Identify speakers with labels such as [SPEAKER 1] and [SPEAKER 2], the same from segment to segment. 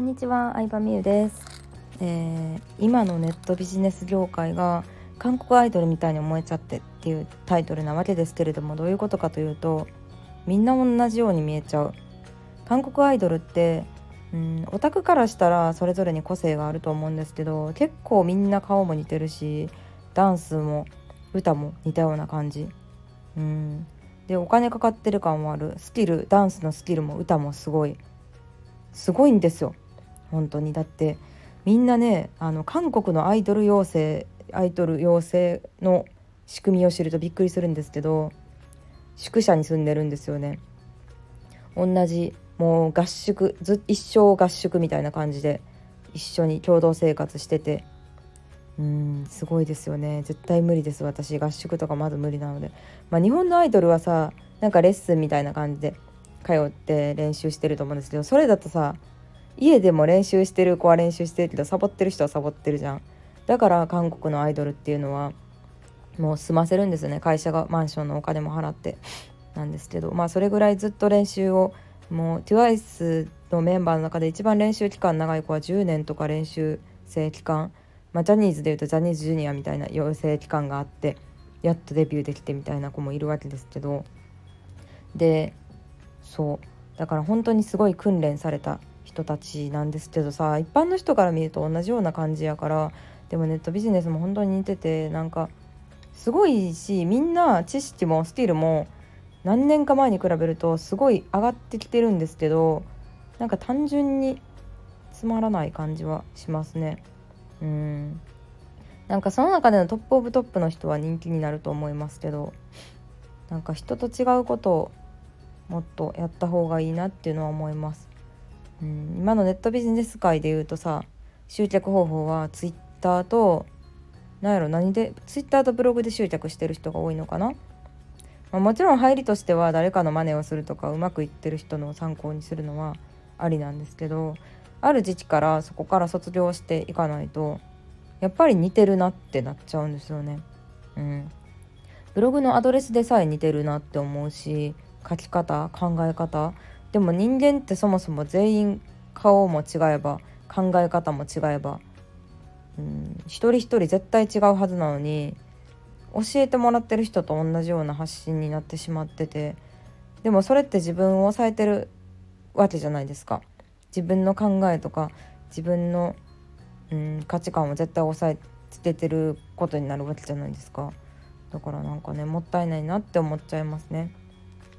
[SPEAKER 1] こんにちは、相葉美優です、えー、今のネットビジネス業界が韓国アイドルみたいに思えちゃってっていうタイトルなわけですけれどもどういうことかというとみんな同じように見えちゃう。韓国アイドルってうんオタクからしたらそれぞれに個性があると思うんですけど結構みんな顔も似てるしダンスも歌も似たような感じ。うん。でお金かかってる感もある。スキルダンスのスキルも歌もすごい。すごいんですよ。本当に。だってみんなねあの韓国のアイドル養成アイドル養成の仕組みを知るとびっくりするんですけど宿舎に住んでるんですよね。同じもう合宿ず一生合宿みたいな感じで一緒に共同生活してて。うんすごいですよね。絶対無理です私。合宿とかまず無理なので。まあ日本のアイドルはさなんかレッスンみたいな感じで通って練習してると思うんですけどそれだとさ家でも練習してる子は練習してるけどサボってる人はサボってるじゃん。だから韓国のアイドルっていうのはもう済ませるんですよね。会社がマンションのお金も払って。なんですけどまあそれぐらいずっと練習をもう TWICE のメンバーの中で一番練習期間長い子は10年とか練習生期間。まあ、ジャニーズでいうとジャニーズジュニアみたいな養成期間があってやっとデビューできてみたいな子もいるわけですけど。でそう。だから本当にすごい訓練された人たちなんですけどさ一般の人から見ると同じような感じやからでもネットビジネスも本当に似ててなんかすごいしみんな知識もスキルも何年か前に比べるとすごい上がってきてるんですけどなんか単純につまらない感じはしますね。うんなんかその中でのトップオブトップの人は人気になると思いますけどなんか人と違うことをもっとやった方がいいなっていうのは思います。うん、今のネットビジネス界で言うとさ集客方法はツイッターと何やろ何でツイッターとブログで集客してる人が多いのかな、まあ、もちろん入りとしては誰かの真似をするとかうまくいってる人の参考にするのはありなんですけどある時期からそこから卒業していかないとやっぱり似てるなってなっちゃうんですよね。うん、ブログのアドレスでさえ似てるなって思うし書き方考え方でも人間ってそもそも全員顔も違えば考え方も違えば、うん、一人一人絶対違うはずなのに教えてもらってる人と同じような発信になってしまっててでもそれって自分を抑えてるわけじゃないですか。自分の考えとか自分の、うん、価値観を絶対抑えつけてることになるわけじゃないですかだからなんかねもったいないなって思っちゃいますね。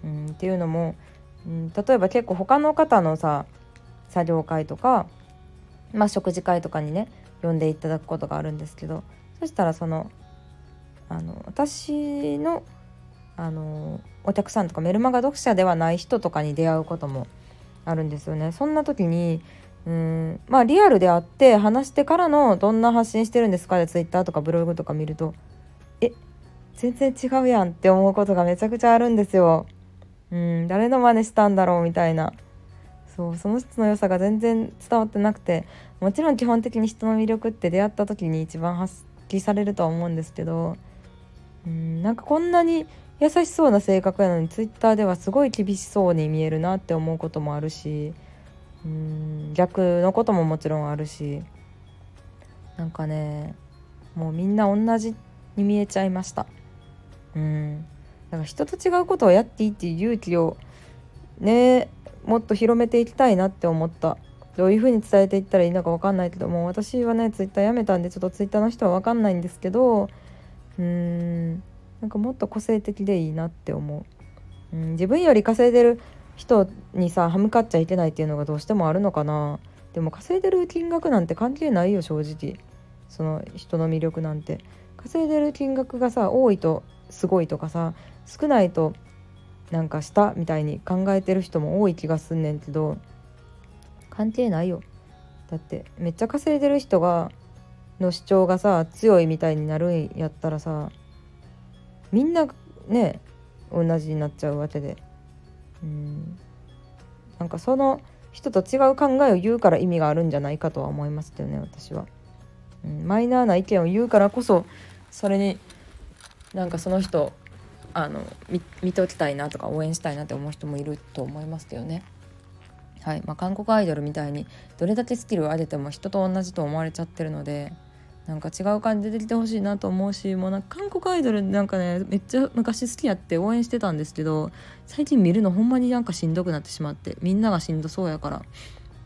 [SPEAKER 1] うん、っていうのも、うん、例えば結構他の方のさ作業会とか、まあ、食事会とかにね呼んでいただくことがあるんですけどそしたらそのあの私のあのお客さんとかメルマガ読者ではない人とかに出会うこともあるんですよね。そんな時にうんまあリアルであって話してからのどんな発信してるんですか？で Twitter とかブログとか見るとえ全然違うやんって思うことがめちゃくちゃあるんですよ。うん誰の真似したんだろうみたいな。そうその人の良さが全然伝わってなくてもちろん基本的に人の魅力って出会った時に一番発揮されるとは思うんですけどうんなんかこんなに優しそうな性格なのにツイッターではすごい厳しそうに見えるなって思うこともあるしうん逆のことももちろんあるしなんかねもうみんな同じに見えちゃいました。うん。だか人と違うことをやっていいっていう勇気をねもっと広めていきたいなって思った。どういうふうに伝えていったらいいのか分かんないけども私はねツイッターやめたんでちょっとツイッターの人は分かんないんですけどうーんなんかもっと個性的でいいなって思う、うん、自分より稼いでる人にさ歯向かっちゃいけないっていうのがどうしてもあるのかな。でも稼いでる金額なんて関係ないよ正直。その人の魅力なんて。稼いでる金額がさ多いとすごいとかさ少ないとなんかしたみたいに考えてる人も多い気がすんねんけど関係ないよ。だってめっちゃ稼いでる人がの主張がさ強いみたいになるんやったらさみんなね同じになっちゃうわけで。うん。なんかその人と違う考えを言うから意味があるんじゃないかとは思いますけどね私は、うん、マイナーな意見を言うからこそそれになんかその人あの見見ときたいなとか応援したいなって思う人もいると思いますけどね。はい。まあ、韓国アイドルみたいにどれだけスキルを上げても人と同じと思われちゃってるのでなんか違う感じで出てきてほしいなと思うしもうなんか韓国アイドルなんかねめっちゃ昔好きやって応援してたんですけど最近見るのほんまになんかしんどくなってしまってみんながしんどそうやから、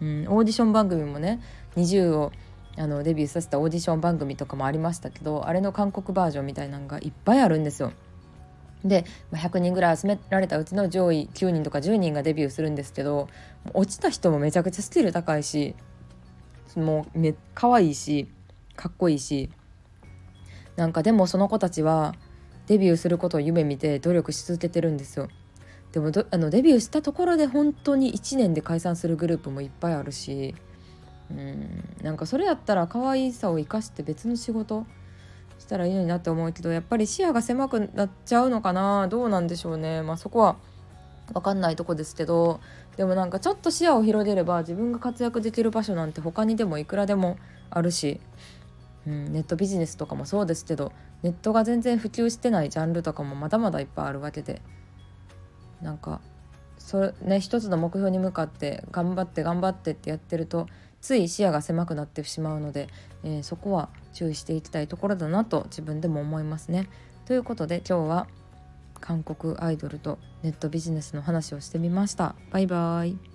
[SPEAKER 1] うん、オーディション番組もね20をあのデビューさせたオーディション番組とかもありましたけどあれの韓国バージョンみたいなのがいっぱいあるんですよ。で100人ぐらい集められたうちの上位9人とか10人がデビューするんですけど落ちた人もめちゃくちゃスキル高いしもうめ可愛いしかっこいいしなんかでもその子たちはデビューすることを夢見て努力し続けてるんですよ。でもあのデビューしたところで本当に1年で解散するグループもいっぱいあるしうん。なんかそれやったら可愛さを生かして別の仕事したらいいのになって思うけどやっぱり視野が狭くなっちゃうのかな？どうなんでしょうね。まあそこは分かんないとこですけど。でもなんかちょっと視野を広げれば自分が活躍できる場所なんて他にでもいくらでもあるし、うん、ネットビジネスとかもそうですけどネットが全然普及してないジャンルとかもまだまだいっぱいあるわけで。なんかそれね一つの目標に向かって頑張って頑張ってってやってるとつい視野が狭くなってしまうので、えー、そこは注意していきたいところだなと自分でも思いますね。ということで今日は韓国アイドルとネットビジネスの話をしてみました。バイバイ